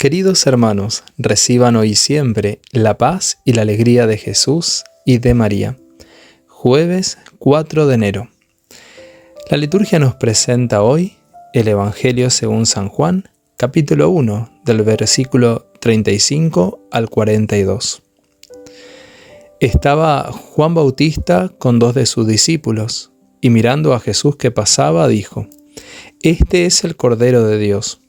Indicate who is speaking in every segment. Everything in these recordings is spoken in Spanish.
Speaker 1: Queridos hermanos, reciban hoy siempre la paz y la alegría de Jesús y de María. Jueves 4 de enero. La liturgia nos presenta hoy el Evangelio según San Juan, capítulo 1, del versículo 35 al 42. Estaba Juan Bautista con dos de sus discípulos, y mirando a Jesús que pasaba, dijo, Este es el Cordero de Dios.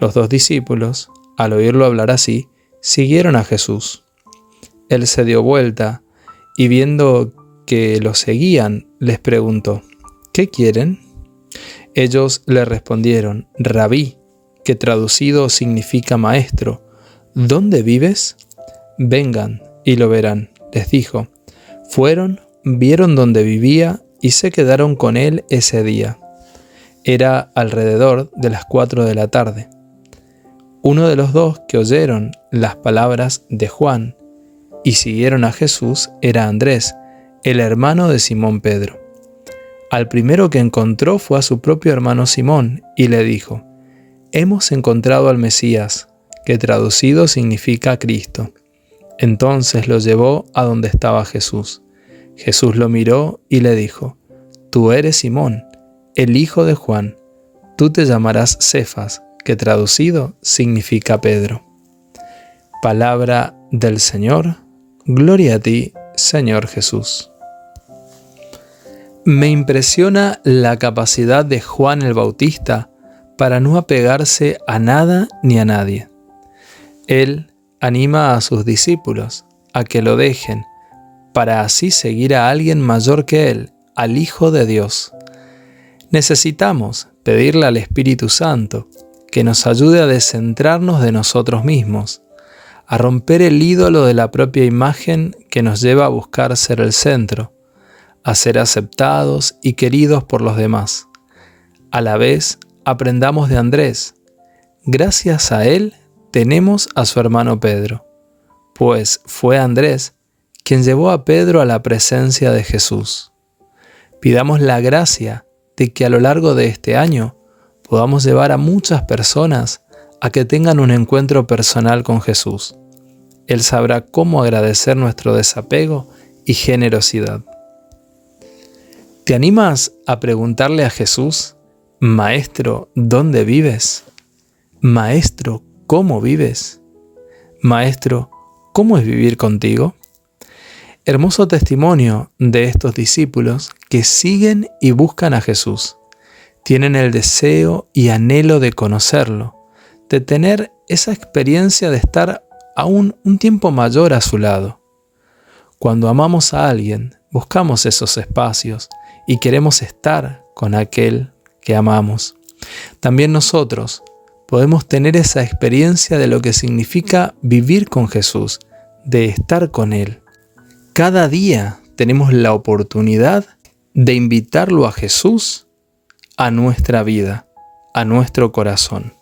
Speaker 1: Los dos discípulos, al oírlo hablar así, siguieron a Jesús. Él se dio vuelta y viendo que lo seguían, les preguntó, ¿qué quieren? Ellos le respondieron, Rabí, que traducido significa maestro, ¿dónde vives? Vengan y lo verán, les dijo. Fueron, vieron dónde vivía y se quedaron con él ese día. Era alrededor de las cuatro de la tarde. Uno de los dos que oyeron las palabras de Juan y siguieron a Jesús era Andrés, el hermano de Simón Pedro. Al primero que encontró fue a su propio hermano Simón y le dijo, Hemos encontrado al Mesías, que traducido significa Cristo. Entonces lo llevó a donde estaba Jesús. Jesús lo miró y le dijo, Tú eres Simón, el hijo de Juan, tú te llamarás Cefas, traducido significa Pedro. Palabra del Señor, gloria a ti, Señor Jesús. Me impresiona la capacidad de Juan el Bautista para no apegarse a nada ni a nadie. Él anima a sus discípulos a que lo dejen, para así seguir a alguien mayor que él, al Hijo de Dios. Necesitamos pedirle al Espíritu Santo que nos ayude a descentrarnos de nosotros mismos, a romper el ídolo de la propia imagen que nos lleva a buscar ser el centro, a ser aceptados y queridos por los demás. A la vez, aprendamos de Andrés. Gracias a él tenemos a su hermano Pedro, pues fue Andrés quien llevó a Pedro a la presencia de Jesús. Pidamos la gracia de que a lo largo de este año podamos llevar a muchas personas a que tengan un encuentro personal con Jesús. Él sabrá cómo agradecer nuestro desapego y generosidad. ¿Te animas a preguntarle a Jesús, Maestro, ¿dónde vives? Maestro, ¿cómo vives? Maestro, ¿cómo es vivir contigo? Hermoso testimonio de estos discípulos que siguen y buscan a Jesús tienen el deseo y anhelo de conocerlo, de tener esa experiencia de estar aún un tiempo mayor a su lado. Cuando amamos a alguien, buscamos esos espacios y queremos estar con aquel que amamos. También nosotros podemos tener esa experiencia de lo que significa vivir con Jesús, de estar con Él. Cada día tenemos la oportunidad de invitarlo a Jesús a nuestra vida, a nuestro corazón.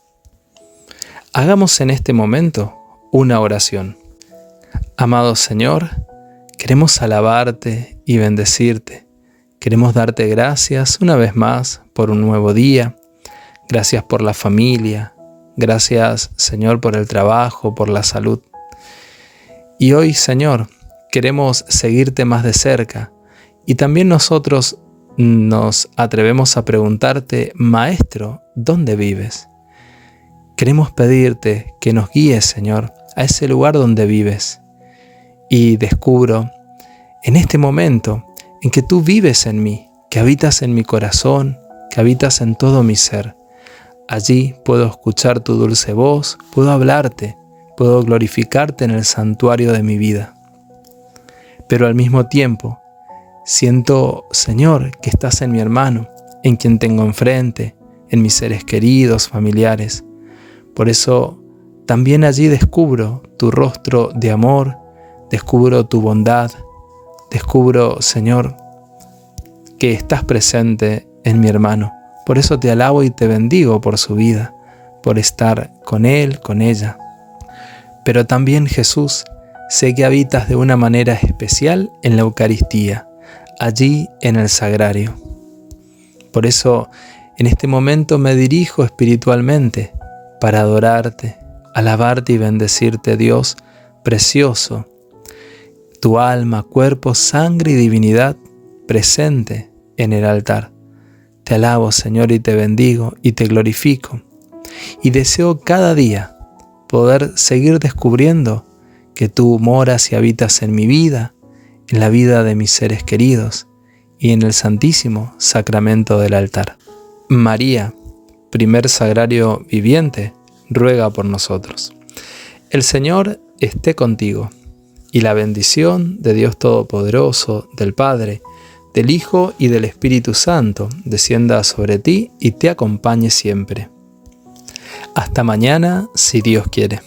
Speaker 1: Hagamos en este momento una oración. Amado Señor, queremos alabarte y bendecirte. Queremos darte gracias una vez más por un nuevo día. Gracias por la familia. Gracias, Señor, por el trabajo, por la salud. Y hoy, Señor, queremos seguirte más de cerca. Y también nosotros nos atrevemos a preguntarte, Maestro, ¿dónde vives? Queremos pedirte que nos guíes, Señor, a ese lugar donde vives. Y descubro en este momento en que tú vives en mí, que habitas en mi corazón, que habitas en todo mi ser. Allí puedo escuchar tu dulce voz, puedo hablarte, puedo glorificarte en el santuario de mi vida. Pero al mismo tiempo, Siento, Señor, que estás en mi hermano, en quien tengo enfrente, en mis seres queridos, familiares. Por eso también allí descubro tu rostro de amor, descubro tu bondad, descubro, Señor, que estás presente en mi hermano. Por eso te alabo y te bendigo por su vida, por estar con él, con ella. Pero también Jesús, sé que habitas de una manera especial en la Eucaristía allí en el sagrario. Por eso en este momento me dirijo espiritualmente para adorarte, alabarte y bendecirte, Dios precioso, tu alma, cuerpo, sangre y divinidad presente en el altar. Te alabo, Señor, y te bendigo y te glorifico. Y deseo cada día poder seguir descubriendo que tú moras y habitas en mi vida, en la vida de mis seres queridos y en el santísimo sacramento del altar. María, primer sagrario viviente, ruega por nosotros. El Señor esté contigo, y la bendición de Dios Todopoderoso, del Padre, del Hijo y del Espíritu Santo descienda sobre ti y te acompañe siempre. Hasta mañana, si Dios quiere.